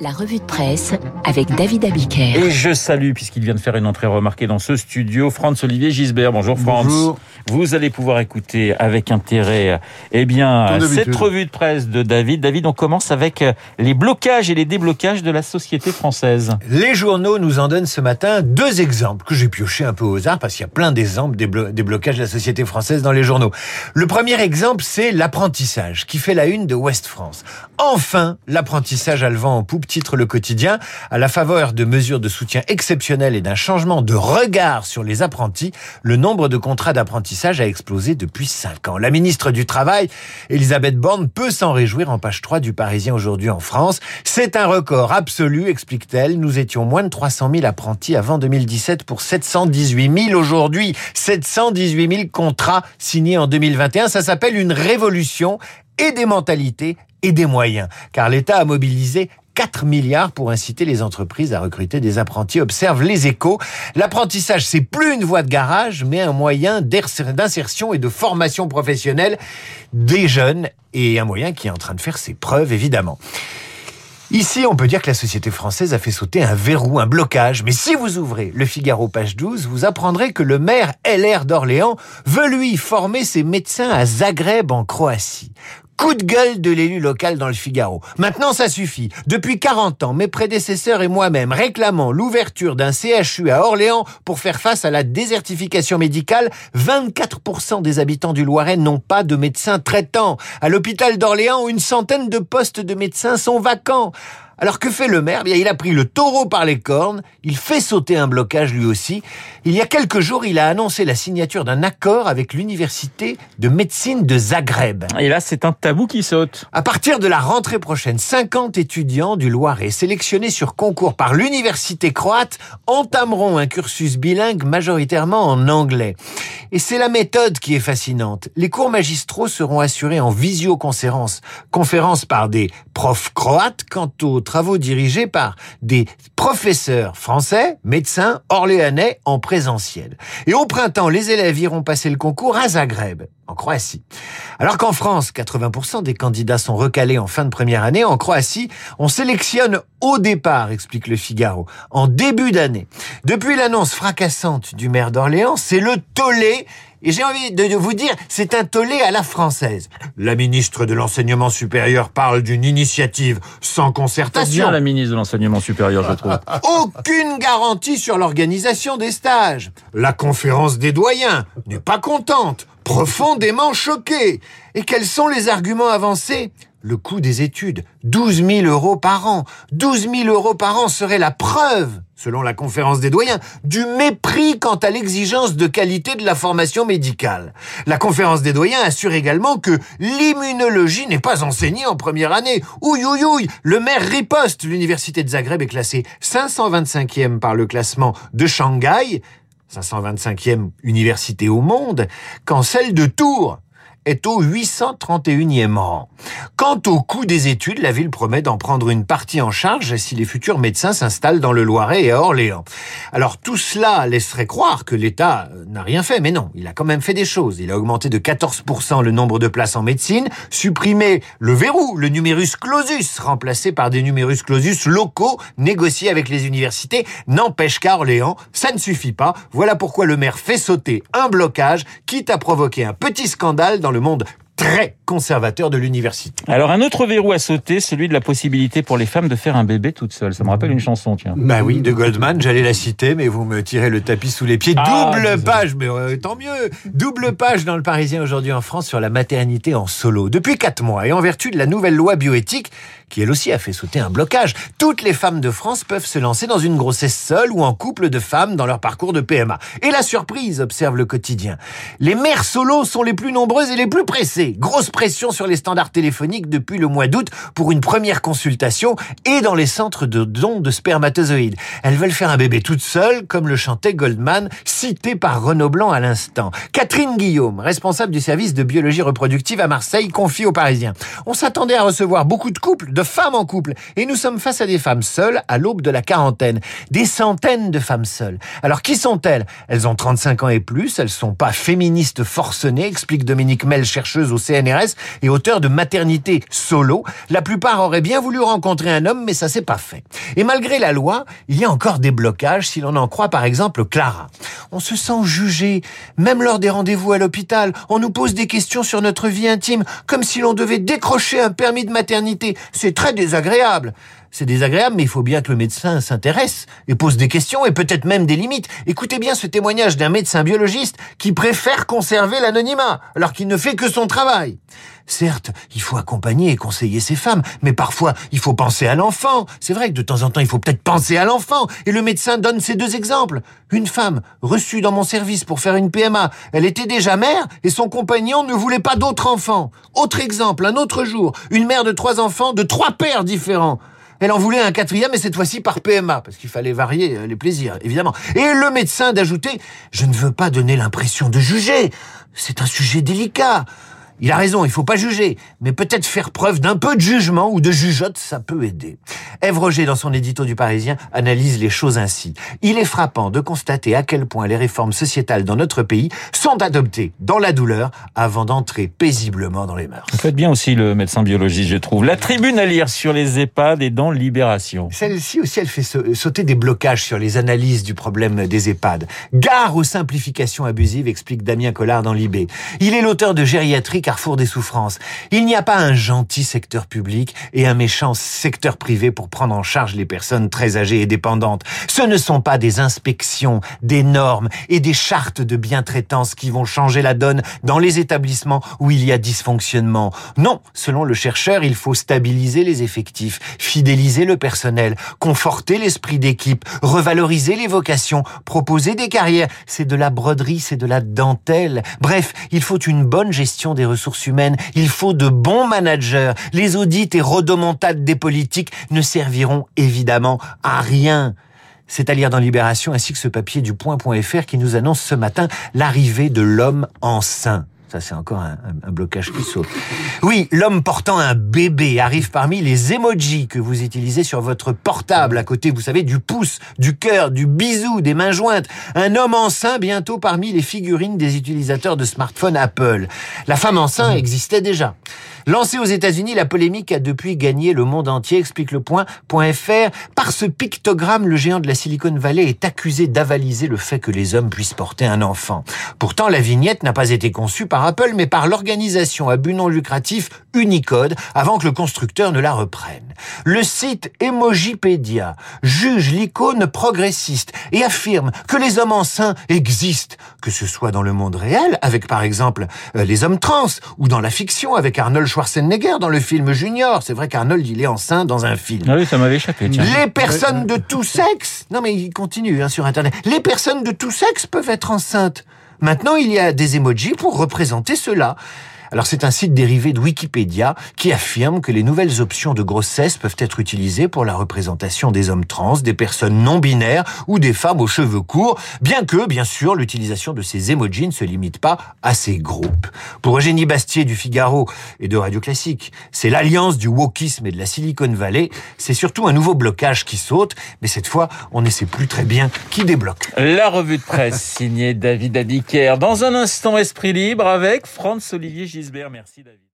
La revue de presse avec David Abiker. Et je salue, puisqu'il vient de faire une entrée remarquée dans ce studio, Franz Olivier Gisbert. Bonjour Franz. Bonjour. Vous allez pouvoir écouter avec intérêt, eh bien, cette revue de presse de David. David, on commence avec les blocages et les déblocages de la société française. Les journaux nous en donnent ce matin deux exemples que j'ai pioché un peu au hasard parce qu'il y a plein d'exemples des, blo- des blocages de la société française dans les journaux. Le premier exemple, c'est l'apprentissage qui fait la une de Ouest France. Enfin, l'apprentissage a le vent en poupe, titre le quotidien, à la faveur de mesures de soutien exceptionnelles et d'un changement de regard sur les apprentis, le nombre de contrats d'apprentissage a explosé depuis cinq ans. La ministre du Travail, Elisabeth Borne, peut s'en réjouir en page 3 du Parisien aujourd'hui en France. C'est un record absolu, explique-t-elle. Nous étions moins de 300 000 apprentis avant 2017 pour 718 000 aujourd'hui. 718 000 contrats signés en 2021. Ça s'appelle une révolution et des mentalités et des moyens. Car l'État a mobilisé 4 milliards pour inciter les entreprises à recruter des apprentis, observe les échos. L'apprentissage, c'est plus une voie de garage, mais un moyen d'insertion et de formation professionnelle des jeunes et un moyen qui est en train de faire ses preuves, évidemment. Ici, on peut dire que la société française a fait sauter un verrou, un blocage. Mais si vous ouvrez le Figaro page 12, vous apprendrez que le maire LR d'Orléans veut lui former ses médecins à Zagreb en Croatie. Coup de gueule de l'élu local dans le Figaro. Maintenant, ça suffit. Depuis 40 ans, mes prédécesseurs et moi-même réclamons l'ouverture d'un CHU à Orléans pour faire face à la désertification médicale. 24% des habitants du Loiret n'ont pas de médecin traitant. À l'hôpital d'Orléans, une centaine de postes de médecins sont vacants. Alors que fait le maire? Bien, Il a pris le taureau par les cornes, il fait sauter un blocage lui aussi. Il y a quelques jours, il a annoncé la signature d'un accord avec l'université de médecine de Zagreb. Et là, c'est un tabou qui saute. À partir de la rentrée prochaine, 50 étudiants du Loiret sélectionnés sur concours par l'université croate entameront un cursus bilingue majoritairement en anglais. Et c'est la méthode qui est fascinante. Les cours magistraux seront assurés en visioconférence, conférence par des profs croates quant aux travaux dirigés par des professeurs français, médecins, orléanais en présentiel. Et au printemps, les élèves iront passer le concours à Zagreb, en Croatie. Alors qu'en France, 80% des candidats sont recalés en fin de première année, en Croatie, on sélectionne au départ, explique le Figaro, en début d'année. Depuis l'annonce fracassante du maire d'Orléans, c'est le tollé et j'ai envie de vous dire, c'est un tollé à la française. La ministre de l'Enseignement supérieur parle d'une initiative sans concertation. bien la ministre de l'enseignement supérieur, je trouve. Aucune garantie sur l'organisation des stages. La conférence des doyens n'est pas contente, profondément choquée. Et quels sont les arguments avancés? Le coût des études, 12 000 euros par an. 12 000 euros par an serait la preuve, selon la conférence des doyens, du mépris quant à l'exigence de qualité de la formation médicale. La conférence des doyens assure également que l'immunologie n'est pas enseignée en première année. Ouïe, ouïe, ouïe, le maire riposte. L'université de Zagreb est classée 525e par le classement de Shanghai, 525e université au monde, quand celle de Tours est au 831e rang. Quant au coût des études, la ville promet d'en prendre une partie en charge si les futurs médecins s'installent dans le Loiret et à Orléans. Alors tout cela laisserait croire que l'État euh, n'a rien fait, mais non, il a quand même fait des choses. Il a augmenté de 14% le nombre de places en médecine, supprimé le verrou, le numerus clausus, remplacé par des numerus clausus locaux négociés avec les universités. N'empêche qu'à Orléans, ça ne suffit pas. Voilà pourquoi le maire fait sauter un blocage, quitte à provoquer un petit scandale dans le monde très conservateur de l'université. Alors, un autre verrou à sauter, celui de la possibilité pour les femmes de faire un bébé toute seule. Ça me rappelle une chanson, tiens. Bah oui, de Goldman, j'allais la citer, mais vous me tirez le tapis sous les pieds. Ah, Double page, mais euh, tant mieux. Double page dans le Parisien aujourd'hui en France sur la maternité en solo. Depuis quatre mois, et en vertu de la nouvelle loi bioéthique, qui elle aussi a fait sauter un blocage, toutes les femmes de France peuvent se lancer dans une grossesse seule ou en couple de femmes dans leur parcours de PMA. Et la surprise, observe le quotidien. Les mères solo sont les plus nombreuses et les plus pressées. Grosse pression sur les standards téléphoniques depuis le mois d'août pour une première consultation et dans les centres de dons de spermatozoïdes. Elles veulent faire un bébé toutes seules, comme le chantait Goldman, cité par Renaud Blanc à l'instant. Catherine Guillaume, responsable du service de biologie reproductive à Marseille, confie aux Parisiens. On s'attendait à recevoir beaucoup de couples, de femmes en couple, et nous sommes face à des femmes seules à l'aube de la quarantaine. Des centaines de femmes seules. Alors qui sont-elles? Elles ont 35 ans et plus, elles sont pas féministes forcenées, explique Dominique Mel, chercheuse au CNRS, et auteurs de maternité solo. La plupart auraient bien voulu rencontrer un homme, mais ça s'est pas fait. Et malgré la loi, il y a encore des blocages si l'on en croit par exemple Clara. On se sent jugé, même lors des rendez-vous à l'hôpital. On nous pose des questions sur notre vie intime, comme si l'on devait décrocher un permis de maternité. C'est très désagréable. C'est désagréable, mais il faut bien que le médecin s'intéresse et pose des questions et peut-être même des limites. Écoutez bien ce témoignage d'un médecin biologiste qui préfère conserver l'anonymat alors qu'il ne fait que son travail. Certes, il faut accompagner et conseiller ces femmes, mais parfois il faut penser à l'enfant. C'est vrai que de temps en temps il faut peut-être penser à l'enfant. Et le médecin donne ces deux exemples. Une femme reçue dans mon service pour faire une PMA, elle était déjà mère et son compagnon ne voulait pas d'autres enfants. Autre exemple, un autre jour, une mère de trois enfants de trois pères différents. Elle en voulait un quatrième, et cette fois-ci par PMA, parce qu'il fallait varier euh, les plaisirs, évidemment. Et le médecin d'ajouter, je ne veux pas donner l'impression de juger. C'est un sujet délicat. Il a raison, il faut pas juger, mais peut-être faire preuve d'un peu de jugement ou de jugeote, ça peut aider. Ève Roger, dans son édito du Parisien, analyse les choses ainsi. Il est frappant de constater à quel point les réformes sociétales dans notre pays sont adoptées dans la douleur avant d'entrer paisiblement dans les mœurs. Vous faites bien aussi le médecin biologiste, je trouve. La tribune à lire sur les EHPAD et dans Libération. Celle-ci aussi, elle fait sauter des blocages sur les analyses du problème des EHPAD. Gare aux simplifications abusives, explique Damien Collard dans Libé. Il est l'auteur de Gériatrie carrefour des souffrances. Il n'y a pas un gentil secteur public et un méchant secteur privé pour prendre en charge les personnes très âgées et dépendantes. Ce ne sont pas des inspections, des normes et des chartes de bientraitance qui vont changer la donne dans les établissements où il y a dysfonctionnement. Non, selon le chercheur, il faut stabiliser les effectifs, fidéliser le personnel, conforter l'esprit d'équipe, revaloriser les vocations, proposer des carrières. C'est de la broderie, c'est de la dentelle. Bref, il faut une bonne gestion des ressources il faut de bons managers. Les audits et rodomontades des politiques ne serviront évidemment à rien. C'est à lire dans Libération ainsi que ce papier du point.fr qui nous annonce ce matin l'arrivée de l'homme enceint. Ça, c'est encore un, un, blocage qui saute. Oui, l'homme portant un bébé arrive parmi les emojis que vous utilisez sur votre portable, à côté, vous savez, du pouce, du cœur, du bisou, des mains jointes. Un homme enceint bientôt parmi les figurines des utilisateurs de smartphones Apple. La femme enceinte existait déjà. Lancée aux États-Unis, la polémique a depuis gagné le monde entier, explique le point.fr. Par ce pictogramme, le géant de la Silicon Valley est accusé d'avaliser le fait que les hommes puissent porter un enfant. Pourtant, la vignette n'a pas été conçue par Apple, mais par l'organisation à but non lucratif Unicode, avant que le constructeur ne la reprenne. Le site Emojipedia juge l'icône progressiste et affirme que les hommes enceints existent, que ce soit dans le monde réel, avec par exemple euh, les hommes trans, ou dans la fiction, avec Arnold Schwarzenegger dans le film Junior. C'est vrai qu'Arnold, il est enceint dans un film. Ah oui, ça m'avait échappé. Tiens. Les personnes de tout sexe, non mais il continue hein, sur Internet, les personnes de tout sexe peuvent être enceintes. Maintenant, il y a des emojis pour représenter cela. Alors c'est un site dérivé de Wikipédia qui affirme que les nouvelles options de grossesse peuvent être utilisées pour la représentation des hommes trans, des personnes non binaires ou des femmes aux cheveux courts, bien que, bien sûr, l'utilisation de ces emojis ne se limite pas à ces groupes. Pour Eugénie Bastier du Figaro et de Radio Classique, c'est l'alliance du wokisme et de la Silicon Valley, c'est surtout un nouveau blocage qui saute, mais cette fois, on ne sait plus très bien qui débloque. La revue de presse signée David Abiker. Dans un instant, Esprit Libre avec Franz-Olivier Merci David.